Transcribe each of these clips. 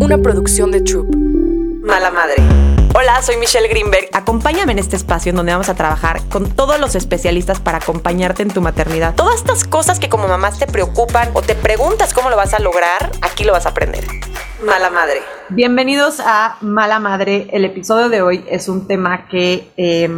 una producción de Troop. Mala Madre. Hola, soy Michelle Greenberg. Acompáñame en este espacio en donde vamos a trabajar con todos los especialistas para acompañarte en tu maternidad. Todas estas cosas que como mamás te preocupan o te preguntas cómo lo vas a lograr, aquí lo vas a aprender. Mala Madre. Bienvenidos a Mala Madre. El episodio de hoy es un tema que eh,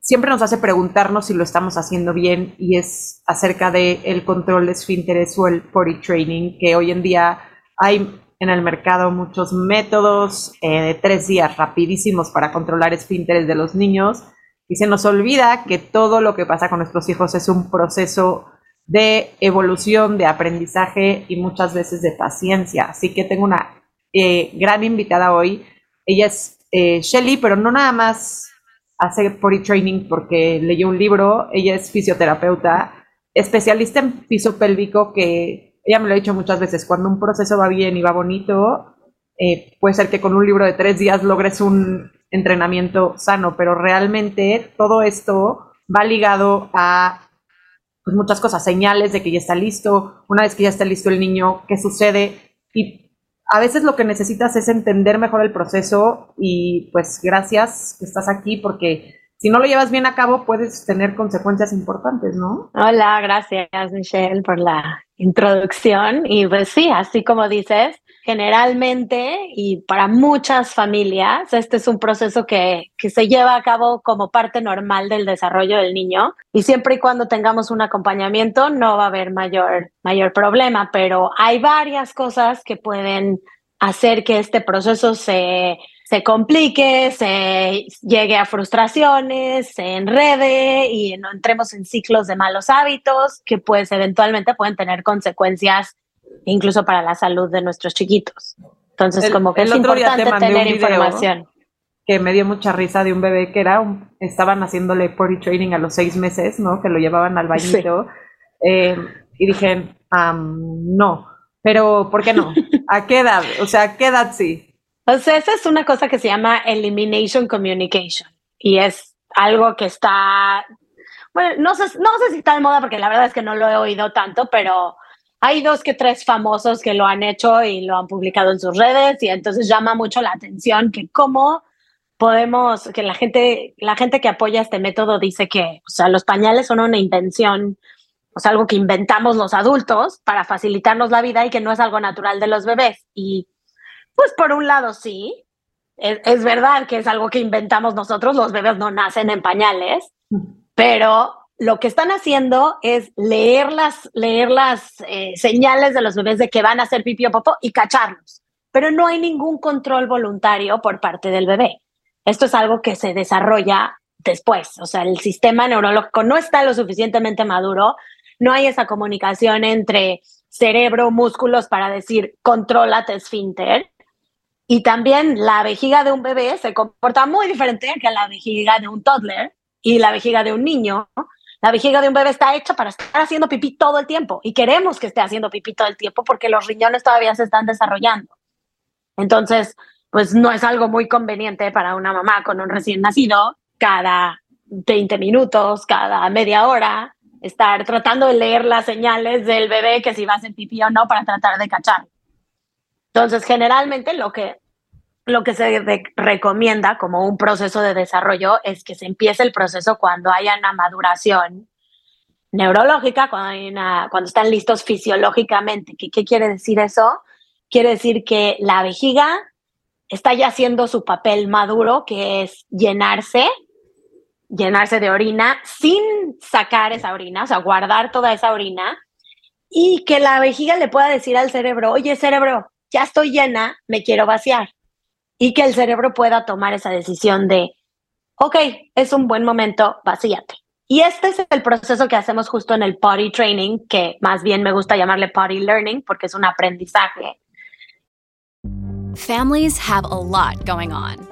siempre nos hace preguntarnos si lo estamos haciendo bien y es acerca del el control de esfínteres o el potty training, que hoy en día hay en el mercado muchos métodos eh, de tres días rapidísimos para controlar esfínteres de los niños y se nos olvida que todo lo que pasa con nuestros hijos es un proceso de evolución, de aprendizaje y muchas veces de paciencia. Así que tengo una eh, gran invitada hoy. Ella es eh, Shelly, pero no nada más hace potty training porque leyó un libro. Ella es fisioterapeuta, especialista en piso pélvico que ella me lo ha dicho muchas veces, cuando un proceso va bien y va bonito, eh, puede ser que con un libro de tres días logres un entrenamiento sano, pero realmente todo esto va ligado a pues, muchas cosas, señales de que ya está listo, una vez que ya está listo el niño, qué sucede y a veces lo que necesitas es entender mejor el proceso y pues gracias que estás aquí porque si no lo llevas bien a cabo puedes tener consecuencias importantes, ¿no? Hola, gracias Michelle por la introducción. Y pues sí, así como dices, generalmente y para muchas familias, este es un proceso que, que, se lleva a cabo como parte normal del desarrollo del niño. Y siempre y cuando tengamos un acompañamiento, no va a haber mayor, mayor problema, pero hay varias cosas que pueden hacer que este proceso se se complique, se llegue a frustraciones, se enrede y no entremos en ciclos de malos hábitos que pues eventualmente pueden tener consecuencias incluso para la salud de nuestros chiquitos. Entonces, como que es importante tener información. Que me dio mucha risa de un bebé que era, estaban haciéndole potty training a los seis meses, ¿no? Que lo llevaban al bañito. Eh, y dije, no, pero ¿por qué no? ¿A qué edad? O sea, ¿a qué edad sí? O sea, esa es una cosa que se llama elimination communication y es algo que está, bueno, no sé, no sé si está de moda porque la verdad es que no lo he oído tanto, pero hay dos que tres famosos que lo han hecho y lo han publicado en sus redes y entonces llama mucho la atención que cómo podemos, que la gente, la gente que apoya este método dice que, o sea, los pañales son una invención, o sea, algo que inventamos los adultos para facilitarnos la vida y que no es algo natural de los bebés. Y pues por un lado sí, es, verdad que es algo que inventamos nosotros, los bebés no nacen en pañales, pero lo que están haciendo es leer las, leer las eh, señales de los bebés de que van a hacer pipí o popó y cacharlos, pero no hay ningún control voluntario por parte del bebé. Esto es algo que se desarrolla después, o sea, el sistema neurológico no está lo suficientemente maduro, no hay esa comunicación entre cerebro, músculos para decir, contrólate esfínter, y también la vejiga de un bebé se comporta muy diferente que la vejiga de un toddler y la vejiga de un niño. La vejiga de un bebé está hecha para estar haciendo pipí todo el tiempo y queremos que esté haciendo pipí todo el tiempo porque los riñones todavía se están desarrollando. Entonces, pues no es algo muy conveniente para una mamá con un recién nacido cada 20 minutos, cada media hora, estar tratando de leer las señales del bebé que si va a hacer pipí o no para tratar de cachar. Entonces, generalmente lo que lo que se recomienda como un proceso de desarrollo es que se empiece el proceso cuando haya una maduración neurológica, cuando, están listos fisiológicamente. ¿Qué, ¿Qué quiere decir eso? Quiere decir que la vejiga está ya haciendo su papel maduro, que es llenarse, llenarse de orina sin sacar esa orina, o sea, guardar toda esa orina, y que la vejiga le pueda decir al cerebro, oye, cerebro, ya estoy llena, me quiero vaciar y que el cerebro pueda tomar esa decisión de, ok, es un buen momento, vacíate. Y este es el proceso que hacemos justo en el potty training, que más bien me gusta llamarle potty learning porque es un aprendizaje. Families have a lot going on.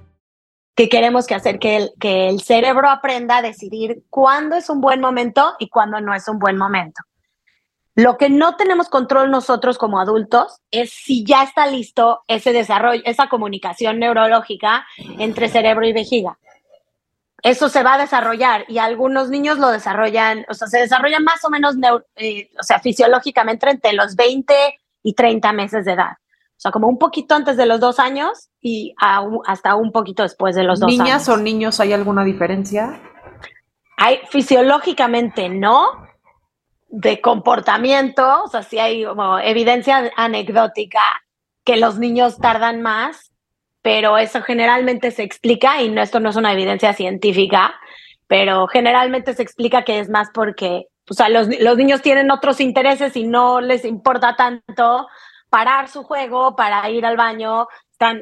Que queremos que hacer que el, que el cerebro aprenda a decidir cuándo es un buen momento y cuándo no es un buen momento. Lo que no tenemos control nosotros como adultos es si ya está listo ese desarrollo, esa comunicación neurológica entre cerebro y vejiga. Eso se va a desarrollar y algunos niños lo desarrollan, o sea, se desarrolla más o menos, eh, o sea, fisiológicamente entre los 20 y 30 meses de edad. O sea, como un poquito antes de los dos años y hasta un poquito después de los dos años. ¿Niñas o niños hay alguna diferencia? Hay, fisiológicamente no, de comportamiento, o sea, sí hay como evidencia anecdótica que los niños tardan más, pero eso generalmente se explica, y no, esto no es una evidencia científica, pero generalmente se explica que es más porque, o sea, los, los niños tienen otros intereses y no les importa tanto parar su juego para ir al baño,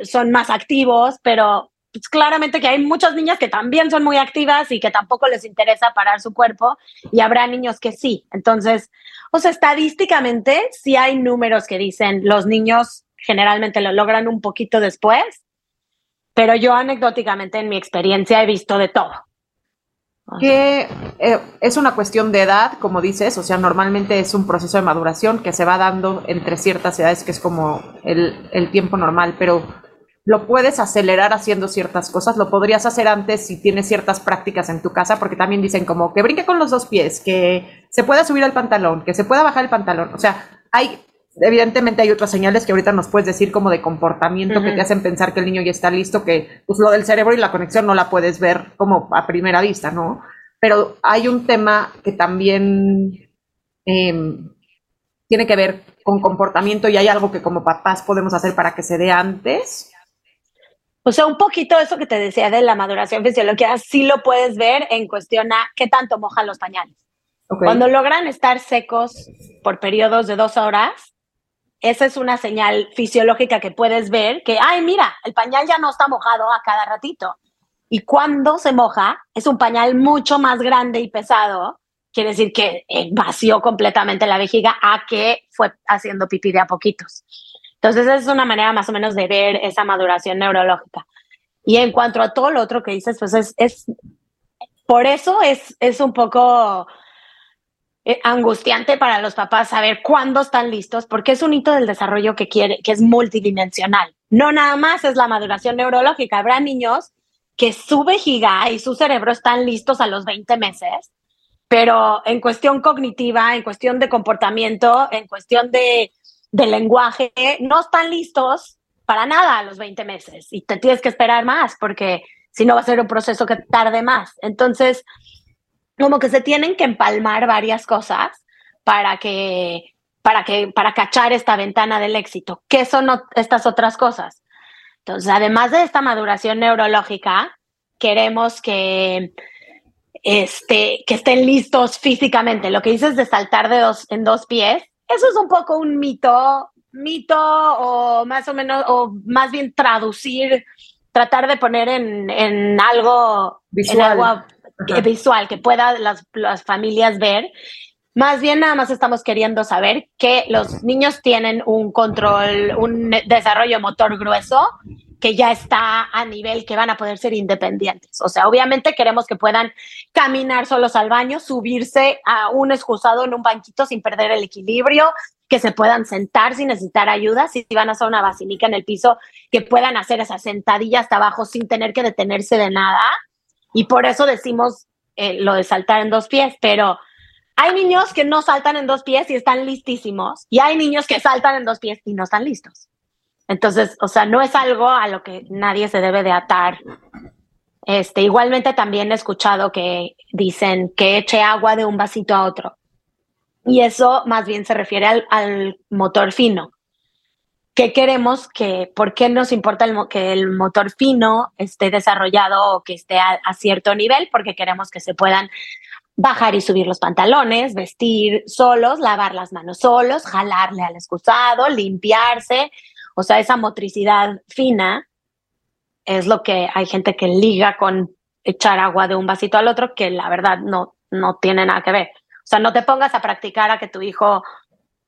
son más activos, pero pues claramente que hay muchas niñas que también son muy activas y que tampoco les interesa parar su cuerpo y habrá niños que sí. Entonces, o sea, estadísticamente sí hay números que dicen los niños generalmente lo logran un poquito después, pero yo anecdóticamente en mi experiencia he visto de todo. Que eh, es una cuestión de edad, como dices, o sea, normalmente es un proceso de maduración que se va dando entre ciertas edades, que es como el, el tiempo normal, pero lo puedes acelerar haciendo ciertas cosas, lo podrías hacer antes si tienes ciertas prácticas en tu casa, porque también dicen como que brinque con los dos pies, que se pueda subir el pantalón, que se pueda bajar el pantalón, o sea, hay, evidentemente hay otras señales que ahorita nos puedes decir como de comportamiento que te hacen pensar que el niño ya está listo, que pues lo del cerebro y la conexión no la puedes ver como a primera vista, ¿no? Pero hay un tema que también em, tiene que ver con comportamiento y hay algo que como papás podemos hacer para que se dé antes o sea, un poquito eso que te decía de la maduración fisiológica, sí lo puedes ver en cuestión a qué tanto mojan los pañales. Cuando logran estar secos por periodos de dos horas, esa es una señal fisiológica que puedes ver que, ay, mira, el pañal ya no está mojado a cada ratito. Y cuando se moja, es un pañal mucho más grande y pesado, quiere decir que eh, vació completamente la vejiga a que fue haciendo pipí de a poquitos. Entonces, esa es una manera más o menos de ver esa maduración neurológica. Y en cuanto a todo lo otro que dices, pues es, es por eso es, es un poco angustiante para los papás saber cuándo están listos, porque es un hito del desarrollo que quiere, que es multidimensional. No nada más es la maduración neurológica. Habrá niños que su vejiga y su cerebro están listos a los 20 meses, pero en cuestión cognitiva, en cuestión de comportamiento, en cuestión de de lenguaje no están listos para nada a los 20 meses y te tienes que esperar más porque si no va a ser un proceso que tarde más. Entonces, como que se tienen que empalmar varias cosas para que para que para cachar esta ventana del éxito. ¿Qué son estas otras cosas? Entonces, además de esta maduración neurológica, queremos que este, que estén listos físicamente. Lo que dices de saltar de dos, en dos pies, eso es un poco un mito, mito o más o menos, o más bien traducir, tratar de poner en, algo visual, visual que pueda las, familias ver. Más bien nada más estamos queriendo saber que los niños tienen un control, un desarrollo motor grueso que ya está a nivel que van a poder ser independientes. O sea, obviamente queremos que puedan caminar solos al baño, subirse a un excusado en un banquito sin perder el equilibrio, que se puedan sentar sin necesitar ayuda, si van a hacer una basílica en el piso, que puedan hacer esa sentadilla hasta abajo sin tener que detenerse de nada. Y por eso decimos eh, lo de saltar en dos pies, pero hay niños que no saltan en dos pies y están listísimos, y hay niños que saltan en dos pies y no están listos. Entonces, o sea, no es algo a lo que nadie se debe de atar. Este, igualmente también he escuchado que dicen que eche agua de un vasito a otro. Y eso más bien se refiere al, motor fino. ¿Qué queremos que, por qué nos importa el, que el motor fino esté desarrollado o que esté a, a cierto nivel? Porque queremos que se puedan bajar y subir los pantalones, vestir solos, lavar las manos solos, jalarle al excusado, limpiarse, o sea, esa motricidad fina es lo que hay gente que liga con echar agua de un vasito al otro, que la verdad no, no tiene nada que ver. O sea, no te pongas a practicar a que tu hijo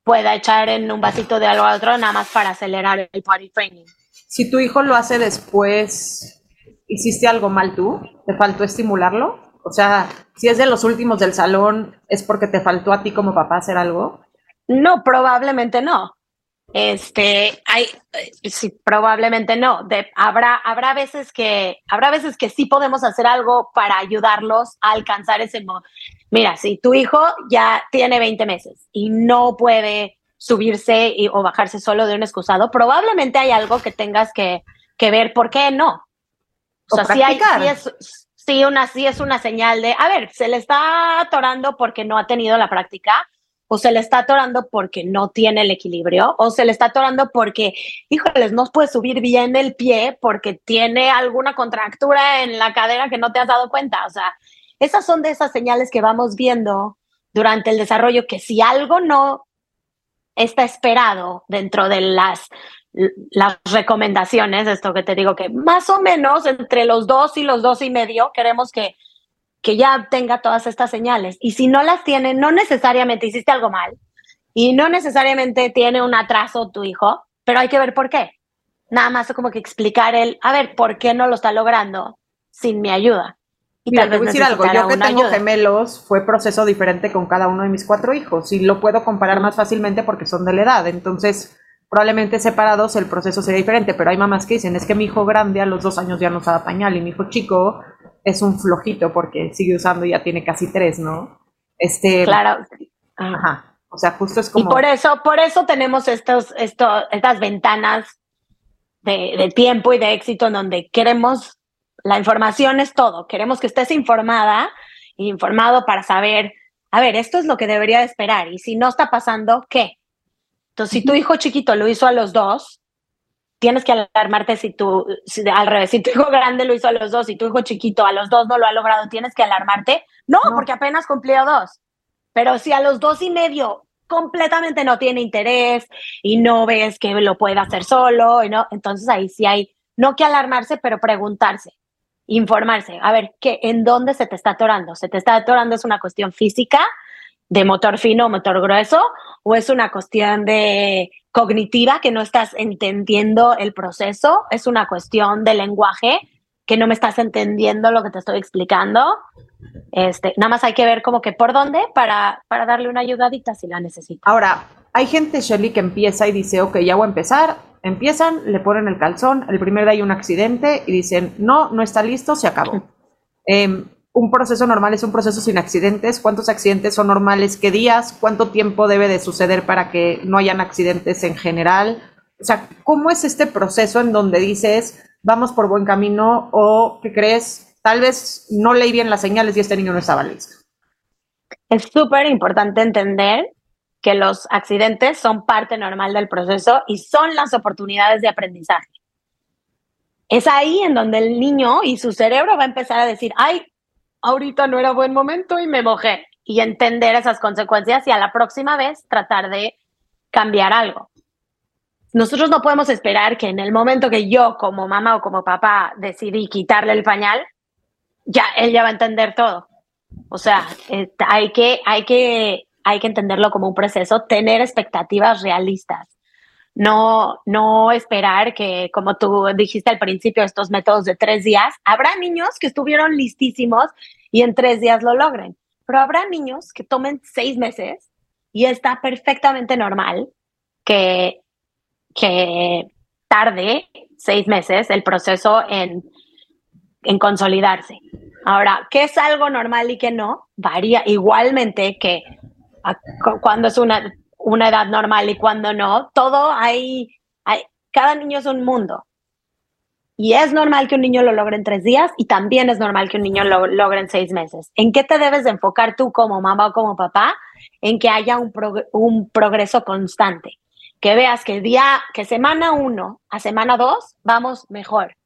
pueda echar en un vasito de algo al otro nada más para acelerar el party training. Si tu hijo lo hace después hiciste algo mal tú, te faltó estimularlo. O sea, si es de los últimos del salón, ¿es porque te faltó a ti como papá hacer algo? No, probablemente no. Este, hay, eh, sí, probablemente no. De, habrá, habrá veces que, habrá veces que sí podemos hacer algo para ayudarlos a alcanzar ese. Mira, si tu hijo ya tiene 20 meses y no puede subirse y, o bajarse solo de un excusado, probablemente hay algo que tengas que, que ver por qué no. O, sea, sí, hay, sí, es, sí, una, sí es una señal de, a ver, se le está atorando porque no ha tenido la práctica o se le está atorando porque no tiene el equilibrio, o se le está atorando porque, híjoles, no puede subir bien el pie porque tiene alguna contractura en la cadera que no te has dado cuenta. O sea, esas son de esas señales que vamos viendo durante el desarrollo que si algo no está esperado dentro de las, las recomendaciones, esto que te digo que más o menos entre los dos y los dos y medio queremos que que ya tenga todas estas señales. Y si no las tiene, no necesariamente hiciste algo mal y no necesariamente tiene un atraso tu hijo, pero hay que ver por qué. Nada más como que explicar el, a ver, ¿por qué no lo está logrando sin mi ayuda? Y tal vez voy decir algo, yo que tengo gemelos, fue proceso diferente con cada uno de mis cuatro hijos y lo puedo comparar más fácilmente porque son de la edad. Entonces, probablemente separados el proceso sería diferente, pero hay mamás que dicen, es que mi hijo grande a los dos años ya no usaba pañal y mi hijo chico es un flojito porque sigue usando y ya tiene casi tres, ¿no? Este, claro. Ajá. O sea, justo es como. Y por eso, por eso tenemos estos, estos, estas ventanas de, de tiempo y de éxito en donde queremos, la información es todo. Queremos que estés informada, informado para saber, a ver, esto es lo que debería esperar. Y si no está pasando, ¿qué? Entonces, si tu hijo chiquito lo hizo a los dos, tienes que alarmarte si tú, al revés, si tu hijo grande lo hizo a los dos y tu hijo chiquito a los dos no lo ha logrado, tienes que alarmarte. No, porque apenas cumplió dos. Pero si a los dos y medio completamente no tiene interés y no ves que lo puede hacer solo, ¿no? entonces ahí sí hay, no que alarmarse, pero preguntarse, informarse. A ver, ¿qué, ¿en dónde se te está atorando? ¿Se te está atorando es una cuestión física? de motor fino motor grueso, o es una cuestión de cognitiva que no estás entendiendo el proceso, es una cuestión de lenguaje que no me estás entendiendo lo que te estoy explicando. Este, nada más hay que ver como que por dónde para, para darle una ayudadita si la necesita. Ahora, hay gente, Shelly, que empieza y dice, ok, ya voy a empezar. Empiezan, le ponen el calzón, el primer día hay un accidente y dicen, no, no está listo, se acabó. Eh, un proceso normal es un proceso sin accidentes. ¿Cuántos accidentes son normales? ¿Qué días? ¿Cuánto tiempo debe de suceder para que no hayan accidentes en general? O sea, ¿cómo es este proceso en donde dices, vamos por buen camino o qué crees? Tal vez no leí bien las señales y este niño no estaba listo. Es súper importante entender que los accidentes son parte normal del proceso y son las oportunidades de aprendizaje. Es ahí en donde el niño y su cerebro va a empezar a decir, ay, ahorita no era buen momento y me mojé. Y entender esas consecuencias y a la próxima vez tratar de cambiar algo. Nosotros no podemos esperar que en el momento que yo como mamá o como papá decidí quitarle el pañal, ya él ya va a entender todo. O sea, eh, hay, que, hay, que, hay que entenderlo como un proceso, tener expectativas realistas. No, no esperar que, como tú dijiste al principio, estos métodos de tres días, habrá niños que estuvieron listísimos y en tres días lo logren, pero habrá niños que tomen seis meses y está perfectamente normal que, que tarde seis meses el proceso en, en consolidarse. Ahora, ¿qué es algo normal y qué no? Varía igualmente que cuando es una una edad normal y cuando no. Todo hay, hay, cada niño es un mundo. Y es normal que un niño lo logre en tres días y también es normal que un niño lo logre en seis meses. ¿En qué te debes de enfocar tú como mamá o como papá? En que haya un, un progreso constante. Que veas que día, que semana uno a semana dos vamos mejor.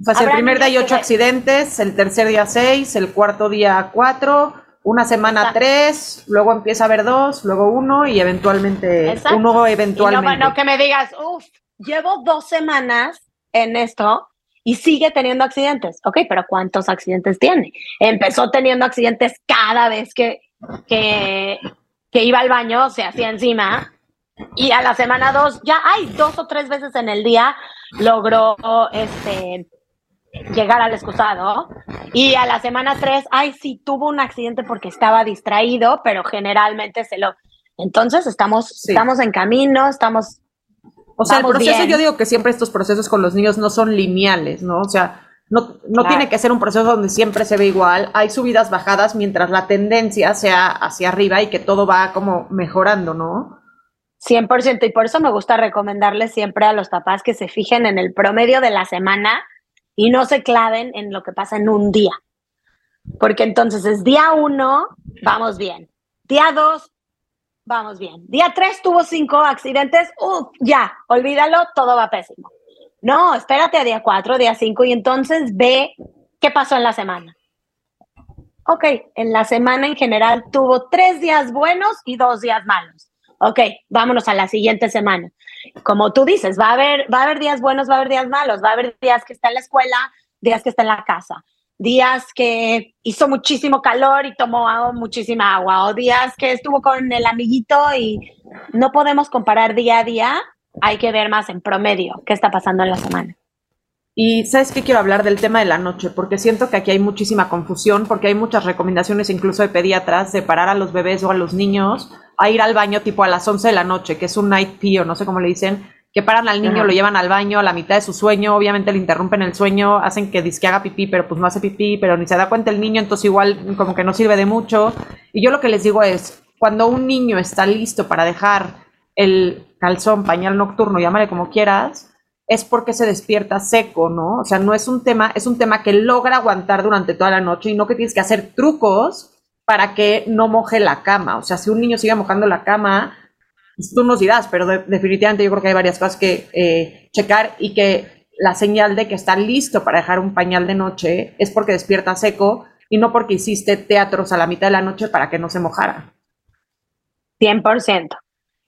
O sea, el primer día hay ocho accidentes, el tercer día seis, el cuarto día cuatro, una semana tres, luego empieza a haber dos, luego uno y eventualmente uno eventualmente. Y no, bueno, que me digas, uff, llevo dos semanas en esto y sigue teniendo accidentes. Ok, pero ¿cuántos accidentes tiene? Empezó teniendo accidentes cada vez que, que, que iba al baño, se hacía encima. Y a la semana dos, ya hay dos o tres veces en el día logró este, llegar al excusado. Y a la semana 3, ay, sí, tuvo un accidente porque estaba distraído, pero generalmente se lo... Entonces estamos, estamos en camino, estamos... O sea, el proceso, yo digo que siempre estos procesos con los niños no son lineales, ¿no? O sea, no, no tiene que ser un proceso donde siempre se ve igual. Hay subidas, bajadas, mientras la tendencia sea hacia arriba y que todo va como mejorando, ¿no? 100%. Y por eso me gusta recomendarles siempre a los papás que se fijen en el promedio de la semana y no se claven en lo que pasa en un día. Porque entonces es día uno, vamos bien. Día dos, vamos bien. Día tres tuvo cinco accidentes, ¡Uf! ya, olvídalo, todo va pésimo. No, espérate a día cuatro, día cinco y entonces ve qué pasó en la semana. Ok, en la semana en general tuvo tres días buenos y dos días malos. Ok, vámonos a la siguiente semana. Como tú dices, va a haber, va a haber días buenos, va a haber días malos, va a haber días que está en la escuela, días que está en la casa, días que hizo muchísimo calor y tomó muchísima agua, o días que estuvo con el amiguito y no podemos comparar día a día hay que ver más en promedio qué está pasando en la semana. Y sabes qué quiero hablar del tema de la noche, porque siento que aquí hay muchísima confusión, porque hay muchas recomendaciones incluso de pediatras de parar a los bebés o a los niños a ir al baño tipo a las 11 de la noche, que es un night pee o no sé cómo le dicen, que paran al niño, lo llevan al baño a la mitad de su sueño, obviamente le interrumpen el sueño, hacen que disque haga pipí, pero pues no hace pipí, pero ni se da cuenta el niño, entonces igual como que no sirve de mucho. Y yo lo que les digo es, cuando un niño está listo para dejar el calzón, pañal nocturno, llámale como quieras, es porque se despierta seco, ¿no? O sea, no es un tema, es un tema que logra aguantar durante toda la noche y no que tienes que hacer trucos para que no moje la cama. O sea, si un niño sigue mojando la cama, pues tú nos dirás, pero definitivamente yo creo que hay varias cosas que eh, checar y que la señal de que está listo para dejar un pañal de noche es porque despierta seco y no porque hiciste teatros a la mitad de la noche para que no se mojara. 100%.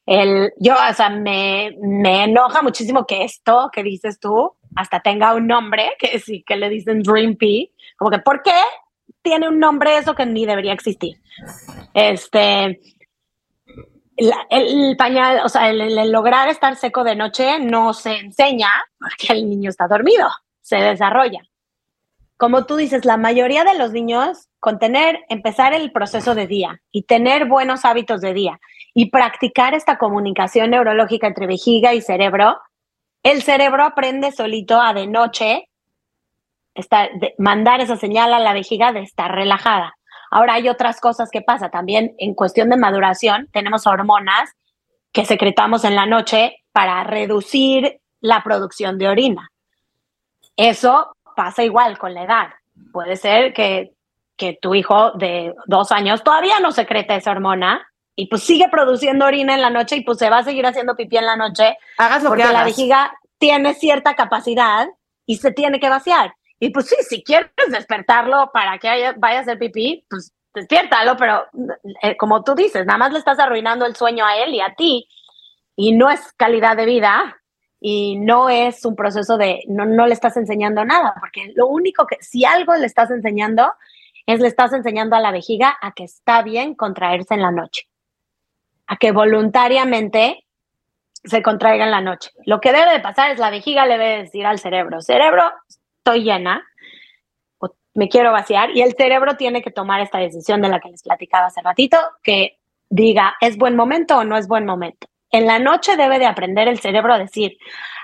El, yo, o sea, me, me, enoja muchísimo que esto que dices tú hasta tenga un nombre, que sí, que le dicen Dream Pea, como que, ¿por qué tiene un nombre eso que ni debería existir? Este, el, pañal, o sea, el, lograr estar seco de noche no se enseña porque el niño está dormido, se desarrolla. Como tú dices, la mayoría de los niños con tener, empezar el proceso de día y tener buenos hábitos de día y practicar esta comunicación neurológica entre vejiga y cerebro, el cerebro aprende solito a de noche estar, mandar esa señal a la vejiga de estar relajada. Ahora hay otras cosas que pasa también en cuestión de maduración. Tenemos hormonas que secretamos en la noche para reducir la producción de orina. Eso pasa igual con la edad. Puede ser que, que tu hijo de dos años todavía no secreta esa hormona y pues sigue produciendo orina en la noche y pues se va a seguir haciendo pipí en la noche. Hagas lo porque que la vejiga tiene cierta capacidad y se tiene que vaciar. Y pues sí, si quieres despertarlo para que vaya a hacer pipí, pues despiértalo, pero eh, como tú dices, nada más le estás arruinando el sueño a él y a ti. Y no es calidad de vida y no es un proceso de, no, no le estás enseñando nada, porque lo único que, si algo le estás enseñando, es le estás enseñando a la vejiga a que está bien contraerse en la noche a que voluntariamente se contraiga en la noche. Lo que debe de pasar es la vejiga le debe decir al cerebro, cerebro, estoy llena, me quiero vaciar, y el cerebro tiene que tomar esta decisión de la que les platicaba hace ratito, que diga, ¿es buen momento o no es buen momento? En la noche debe de aprender el cerebro a decir,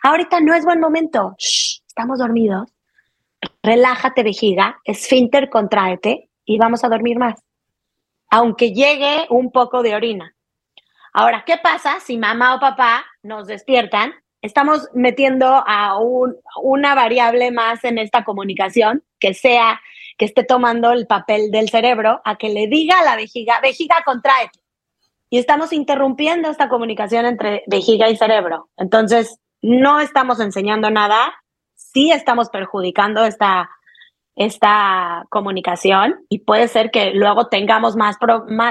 ahorita no es buen momento, estamos dormidos, relájate vejiga, esfínter, contráete y vamos a dormir más. Aunque llegue un poco de orina, Ahora, ¿qué pasa si mamá o papá nos despiertan? Estamos metiendo a una variable más en esta comunicación que sea que esté tomando el papel del cerebro a que le diga a la vejiga, vejiga, contraete. Y estamos interrumpiendo esta comunicación entre vejiga y cerebro. Entonces, no estamos enseñando nada, sí estamos perjudicando esta, esta comunicación y puede ser que luego tengamos más,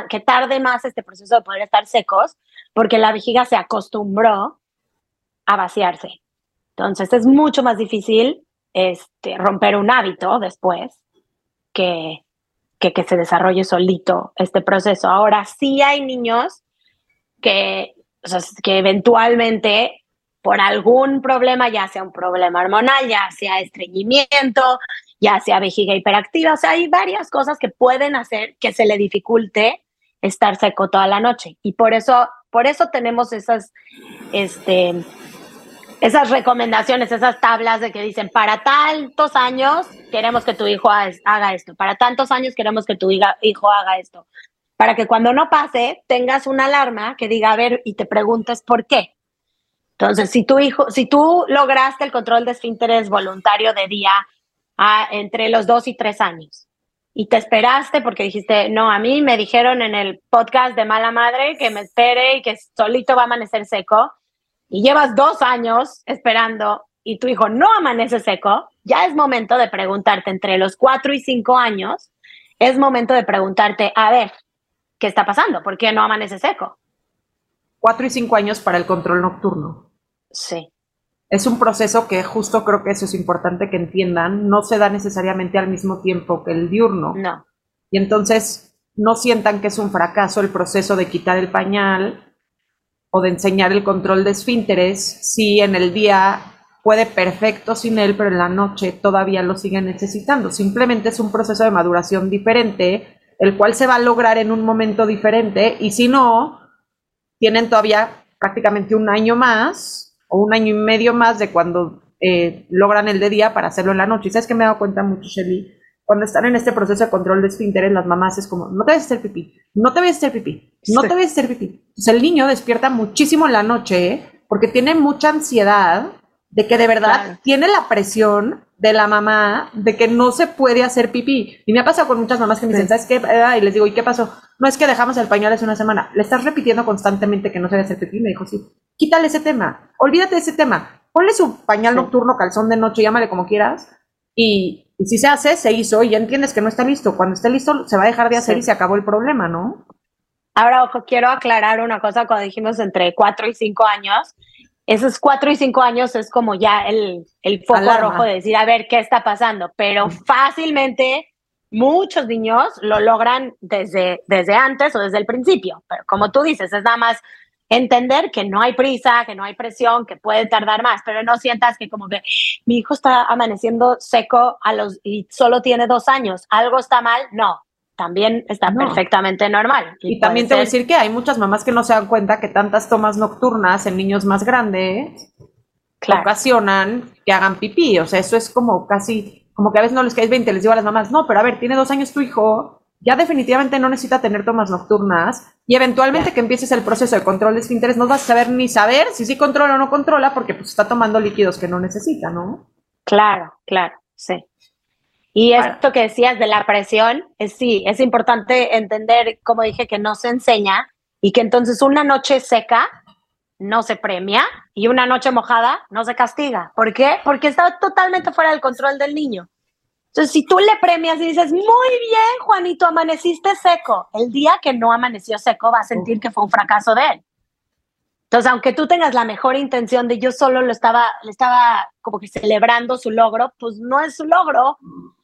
que tarde más este proceso de poder estar secos porque la vejiga se acostumbró a vaciarse. Entonces es mucho más difícil este, romper un hábito después que, que, se desarrolle solito este proceso. Ahora sí hay niños que, que eventualmente por algún problema, ya sea un problema hormonal, ya sea estreñimiento, ya sea vejiga hiperactiva, o sea, hay varias cosas que pueden hacer que se le dificulte estar seco toda la noche. Y por eso, por eso tenemos esas, este, esas recomendaciones, esas tablas de que dicen, para tantos años queremos que tu hijo haga esto, para tantos años queremos que tu hijo haga esto, para que cuando no pase tengas una alarma que diga, a ver, y te preguntes por qué. Entonces, si tu hijo, si tú lograste el control de esfínteres voluntario de día entre los dos y tres años y te esperaste porque dijiste, no, a mí me dijeron en el podcast de Mala Madre que me espere y que solito va a amanecer seco y llevas dos años esperando y tu hijo no amanece seco, ya es momento de preguntarte entre los cuatro y cinco años, es momento de preguntarte, a ver, ¿qué está pasando? ¿Por qué no amanece seco? Cuatro y cinco años para el control nocturno. Sí. Es un proceso que justo creo que eso es importante que entiendan, no se da necesariamente al mismo tiempo que el diurno. No. Y entonces no sientan que es un fracaso el proceso de quitar el pañal o de enseñar el control de esfínteres si en el día puede perfecto sin él, pero en la noche todavía lo sigue necesitando. Simplemente es un proceso de maduración diferente, el cual se va a lograr en un momento diferente y si no, tienen todavía prácticamente un año más o un año y medio más de cuando eh, logran el de día para hacerlo en la noche. Y sabes que me he dado cuenta mucho, Shelly, cuando están en este proceso de control de esfínteres, las mamás es como, no te vayas a hacer pipí, no te vayas a hacer pipí, no te a hacer pipí. El niño despierta muchísimo en la noche porque tiene mucha ansiedad de que de verdad tiene la presión de la mamá de que no se puede hacer pipí. Y me ha pasado con muchas mamás que me dicen, ¿sabes qué? Y les digo, ¿y qué pasó? No es que dejamos el pañal hace una semana. Le estás repitiendo constantemente que no se debe hacer pipí. Me dijo, sí, quítale ese tema, olvídate de ese tema. Ponle su pañal nocturno, calzón de noche, llámale como quieras. Y, y si se hace, se hizo y ya entiendes que no está listo. Cuando esté listo, se va a dejar de hacer y se acabó el problema, ¿no? Ahora, ojo, quiero aclarar una cosa cuando dijimos entre cuatro y cinco años. Esos cuatro y cinco años es como ya el, el foco rojo de decir, a ver, ¿qué está pasando? Pero fácilmente muchos niños lo logran desde, desde antes o desde el principio. Pero como tú dices, es nada más entender que no hay prisa, que no hay presión, que puede tardar más, pero no sientas que como que mi hijo está amaneciendo seco a los y solo tiene dos años, algo está mal, no, también está perfectamente normal. Y, también te voy a decir que hay muchas mamás que no se dan cuenta que tantas tomas nocturnas en niños más grandes ocasionan que hagan pipí, o sea, eso es como casi, como que a veces no les caes 20, les digo a las mamás, no, pero a ver, tiene dos años tu hijo, ya definitivamente no necesita tener tomas nocturnas y eventualmente que empieces el proceso de control de esfínteres no vas a saber ni saber si sí controla o no controla porque pues está tomando líquidos que no necesita, ¿no? Claro, claro, sí. Y esto que decías de la presión, es sí, es importante entender, como dije, que no se enseña y que entonces una noche seca no se premia y una noche mojada no se castiga. ¿Por qué? Porque está totalmente fuera del control del niño. Entonces, si tú le premias y dices, muy bien, Juanito, amaneciste seco, el día que no amaneció seco va a sentir que fue un fracaso de él. Entonces, aunque tú tengas la mejor intención de yo solo lo estaba, le estaba como que celebrando su logro, pues no es su logro.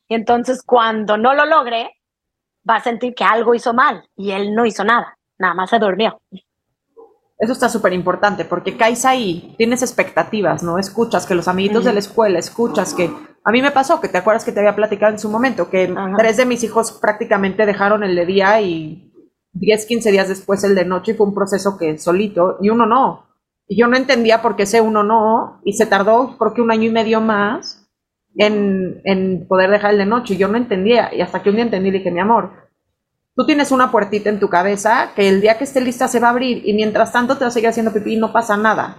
Y entonces, cuando no lo logre, va a sentir que algo hizo mal y él no hizo nada, nada más se durmió. Eso está súper importante porque caes ahí, tienes expectativas, ¿no? Escuchas que los amiguitos de la escuela, escuchas que a mí me pasó, que te acuerdas que te había platicado en su momento, que tres de mis hijos prácticamente dejaron el de día y 10, 15 días después el de noche y fue un proceso que solito y uno no. Y yo no entendía por qué ese uno no y se tardó creo que un año y medio más en, en poder dejar el de noche y yo no entendía y hasta que un día entendí dije, mi amor, tú tienes una puertita en tu cabeza que el día que esté lista se va a abrir y mientras tanto te vas a seguir haciendo pipí y no pasa nada.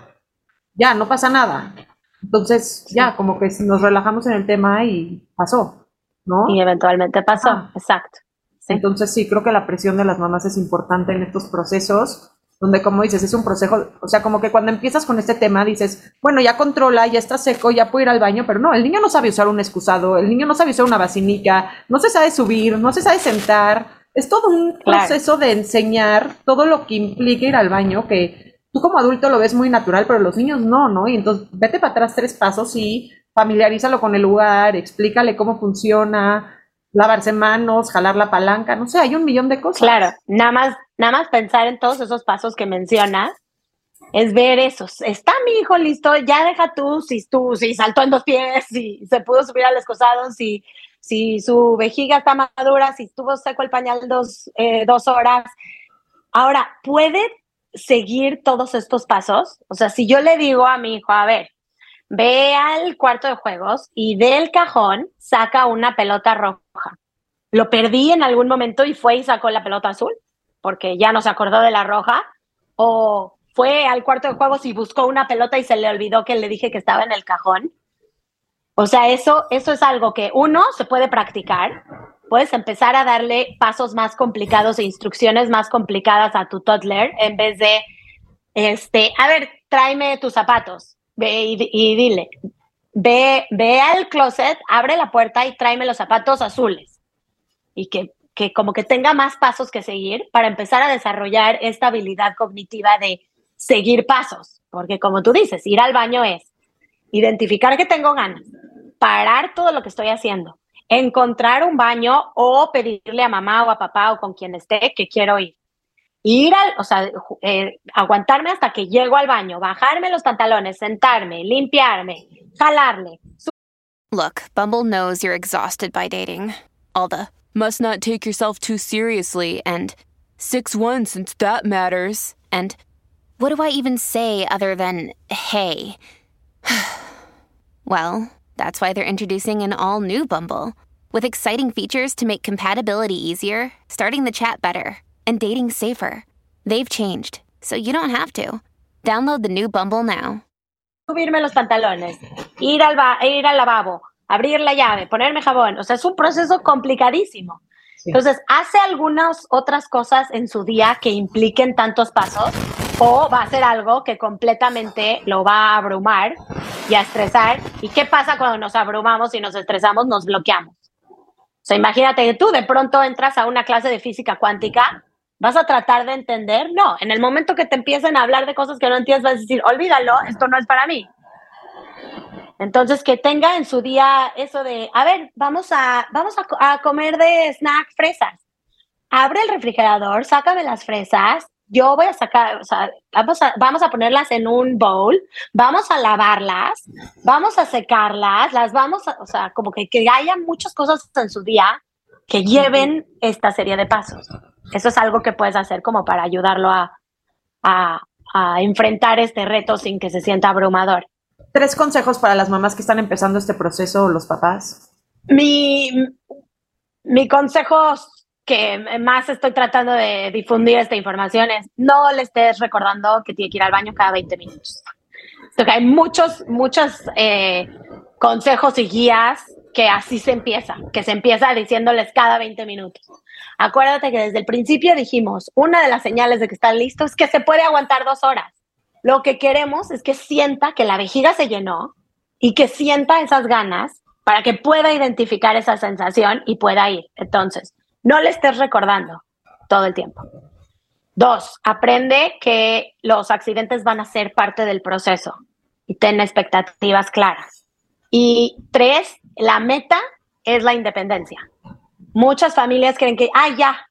Ya, no pasa nada. Entonces, ya, como que nos relajamos en el tema y pasó, ¿no? Y eventualmente pasó, exacto. Entonces, sí, creo que la presión de las mamás es importante en estos procesos, donde, como dices, es un proceso, o sea, como que cuando empiezas con este tema dices, bueno, ya controla, ya está seco, ya puedo ir al baño, pero no, el niño no sabe usar un excusado, el niño no sabe usar una vacinica, no se sabe subir, no se sabe sentar. Es todo un proceso de enseñar todo lo que implica ir al baño, que tú como adulto lo ves muy natural, pero los niños no, ¿no? Y entonces vete para atrás tres pasos y familiarízalo con el lugar, explícale cómo funciona, lavarse manos, jalar la palanca, no sé, hay un millón de cosas. Claro, nada más, nada más pensar en todos esos pasos que mencionas es ver eso. Está mi hijo listo, ya deja tú si, tú, si saltó en dos pies, si se pudo subir al escosado, si, si su vejiga está madura, si estuvo seco el pañal dos, eh, dos horas. Ahora, ¿puede seguir todos estos pasos? O sea, si yo le digo a mi hijo, a ver, ve al cuarto de juegos y del cajón saca una pelota roja. Lo perdí en algún momento y fue y sacó la pelota azul, porque ya no se acordó de la roja. O fue al cuarto de juegos y buscó una pelota y se le olvidó que le dije que estaba en el cajón. O sea, eso, eso es algo que uno se puede practicar. Puedes empezar a darle pasos más complicados e instrucciones más complicadas a tu toddler en vez de, este, a ver, tráeme tus zapatos ve y, dile, ve, ve al closet, abre la puerta y tráeme los zapatos azules. Y que, que como que tenga más pasos que seguir para empezar a desarrollar esta habilidad cognitiva de seguir pasos. Porque como tú dices, ir al baño es identificar que tengo ganas, parar todo lo que estoy haciendo, encontrar un baño o pedirle a mamá o a papá o con quien esté que quiero ir ir al, o sea, eh, aguantarme hasta que llego al baño, bajarme los pantalones, sentarme, limpiarme, jalarle. Look, Bumble knows you're exhausted by dating. All the must not take yourself too seriously and 6 1 since that matters. And what do I even say other than hey? well, that's why they're introducing an all new Bumble with exciting features to make compatibility easier, starting the chat better and dating safer. They've changed, so you don't have to. Download the new Bumble now. Subirme los pantalones, ir al, ir al lavabo, abrir la llave, ponerme jabón. O sea, es un proceso complicadísimo. Entonces, ¿hace algunas otras cosas en su día que impliquen tantos pasos? ¿O va a hacer algo que completamente lo va a abrumar y a estresar? ¿Y qué pasa cuando nos abrumamos y nos estresamos? Nos bloqueamos. O sea, imagínate que tú de pronto entras a una clase de física cuántica ¿Vas a tratar de entender? No, en el momento que te empiecen a hablar de cosas que no entiendes, vas a decir, olvídalo, esto no es para mí. Entonces, que tenga en su día eso de, a ver, vamos a, vamos a, comer de snack fresas. Abre el refrigerador, sácame las fresas, yo voy a sacar, o sea, vamos a, vamos a ponerlas en un bowl, vamos a lavarlas, vamos a secarlas, las vamos a, o sea, como que, que haya muchas cosas en su día que lleven esta serie de pasos. Eso es algo que puedes hacer como para ayudarlo a, a, enfrentar este reto sin que se sienta abrumador. Tres consejos para las mamás que están empezando este proceso o los papás. Mi, mi consejo que más estoy tratando de difundir esta información es no le estés recordando que tiene que ir al baño cada 20 minutos. Porque hay muchos, muchos eh, consejos y guías que así se empieza, que se empieza diciéndoles cada 20 minutos. Acuérdate que desde el principio dijimos, una de las señales de que están listos es que se puede aguantar dos horas. Lo que queremos es que sienta que la vejiga se llenó y que sienta esas ganas para que pueda identificar esa sensación y pueda ir. Entonces, no le estés recordando todo el tiempo. Dos, aprende que los accidentes van a ser parte del proceso y ten expectativas claras. Y tres, la meta es la independencia. Muchas familias creen que, ah, ya,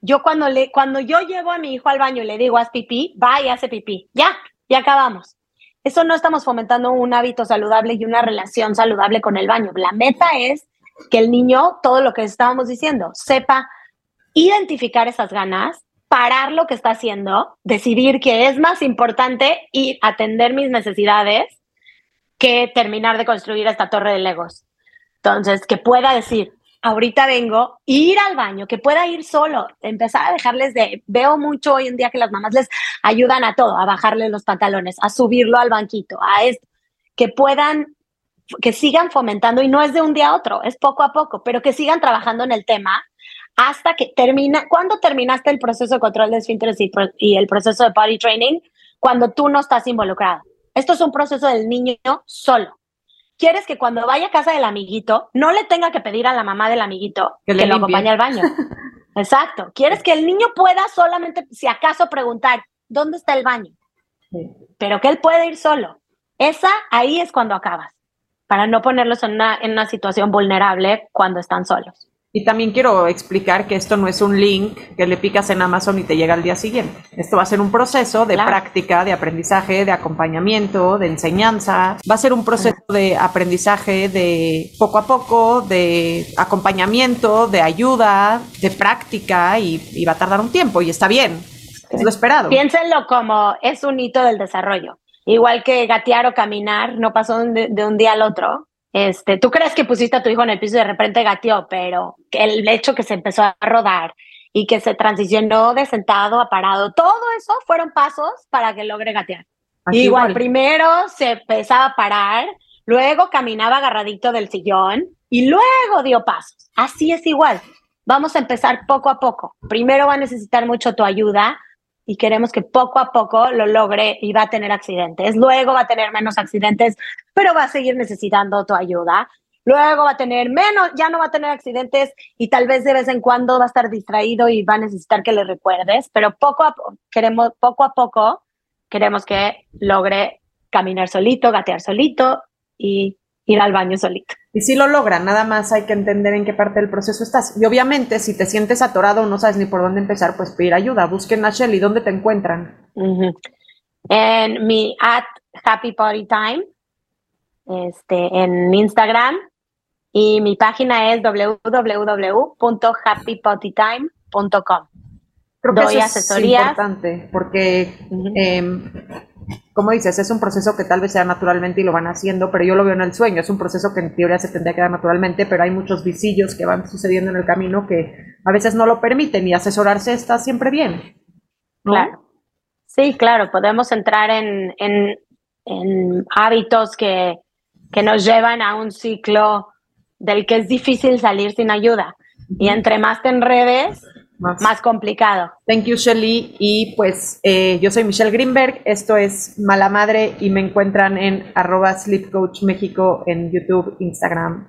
yo cuando, le, cuando yo llevo a mi hijo al baño y le digo, haz pipí, va y hace pipí. Ya, ya acabamos. Eso no estamos fomentando un hábito saludable y una relación saludable con el baño. La meta es que el niño, todo lo que estábamos diciendo, sepa identificar esas ganas, parar lo que está haciendo, decidir que es más importante y atender mis necesidades que terminar de construir esta torre de Legos. Entonces, que pueda decir, ahorita vengo, ir al baño, que pueda ir solo, empezar a dejarles de, veo mucho hoy en día que las mamás les ayudan a todo, a bajarle los pantalones, a subirlo al banquito, a esto, que puedan, que sigan fomentando, y no es de un día a otro, es poco a poco, pero que sigan trabajando en el tema hasta que termina, ¿cuándo terminaste el proceso de control de esfínteres y, y el proceso de body training? Cuando tú no estás involucrado. Esto es un proceso del niño solo quieres que cuando vaya a casa del amiguito no le tenga que pedir a la mamá del amiguito que, lo acompañe al baño. Exacto. Quieres que el niño pueda solamente, si acaso, preguntar, ¿dónde está el baño? Pero que él puede ir solo. Esa ahí es cuando acabas, para no ponerlos en una, en una situación vulnerable cuando están solos. Y también quiero explicar que esto no es un link que le picas en Amazon y te llega al día siguiente. Esto va a ser un proceso de Claro. práctica, de aprendizaje, de acompañamiento, de enseñanza. Va a ser un proceso de aprendizaje de poco a poco, de acompañamiento, de ayuda, de práctica y, y va a tardar un tiempo y está bien. Es lo esperado. Piénsenlo como es un hito del desarrollo. Igual que gatear o caminar, no pasó de, de un día al otro. Este, tú crees que pusiste a tu hijo en el piso y de repente gateó, pero el hecho que se empezó a rodar y que se transicionó de sentado a parado, todo eso fueron pasos para que logre gatear. Igual. primero se empezaba a parar, luego caminaba agarradito del sillón y luego dio pasos. Así es igual. Vamos a empezar poco a poco. Primero va a necesitar mucho tu ayuda y queremos que poco a poco lo logre y va a tener accidentes. Luego va a tener menos accidentes, pero va a seguir necesitando tu ayuda. Luego va a tener menos, ya no va a tener accidentes y tal vez de vez en cuando va a estar distraído y va a necesitar que le recuerdes, pero poco a, queremos, poco a poco queremos que logre caminar solito, gatear solito y ir al baño solito. Y si lo logran, nada más hay que entender en qué parte del proceso estás. Y obviamente, si te sientes atorado o no sabes ni por dónde empezar, pues pedir ayuda. Busquen a Shelly. ¿Dónde te encuentran? En mi at Happy Potty Time, este, en Instagram, y mi página es www.happypottytime.com. Creo que Doy eso asesorías. es importante porque, como dices, es un proceso que tal vez sea naturalmente y lo van haciendo, pero yo lo veo en el sueño. Es un proceso que en teoría se tendría que dar naturalmente, pero hay muchos visillos que van sucediendo en el camino que a veces no lo permiten y asesorarse está siempre bien. ¿no? Claro. Sí, claro, podemos entrar en, en- en hábitos que, que nos llevan a un ciclo del que es difícil salir sin ayuda. Y entre más te enredes, Más. más complicado. Thank you, Shelly. Y pues eh, yo soy Michelle Greenberg, esto es Mala Madre y me encuentran en arroba Sleep Coach México en YouTube, Instagram,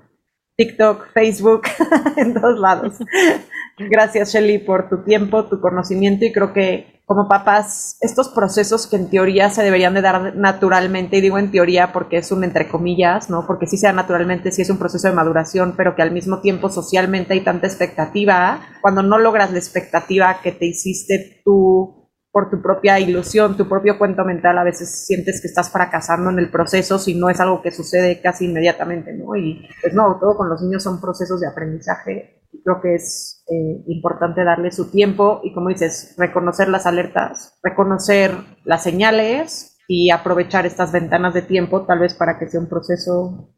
TikTok, Facebook, en todos lados. Gracias, Shelly, por tu tiempo, tu conocimiento y creo que como papás, estos procesos que en teoría se deberían de dar naturalmente, y digo en teoría porque es un entre comillas, ¿no? Porque sí sea naturalmente, sí es un proceso de maduración, pero que al mismo tiempo socialmente hay tanta expectativa, cuando no logras la expectativa que te hiciste tú por tu propia ilusión, tu propio cuento mental, a veces sientes que estás fracasando en el proceso si no es algo que sucede casi inmediatamente, ¿no? Y pues no, todo con los niños son procesos de aprendizaje. Creo que es eh, importante darle su tiempo y, como dices, reconocer las alertas, reconocer las señales y aprovechar estas ventanas de tiempo, tal vez para que sea un proceso,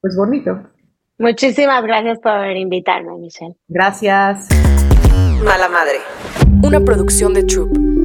pues bonito. Muchísimas gracias por invitarme, Michelle. Gracias. Mala madre. Una producción de Troop.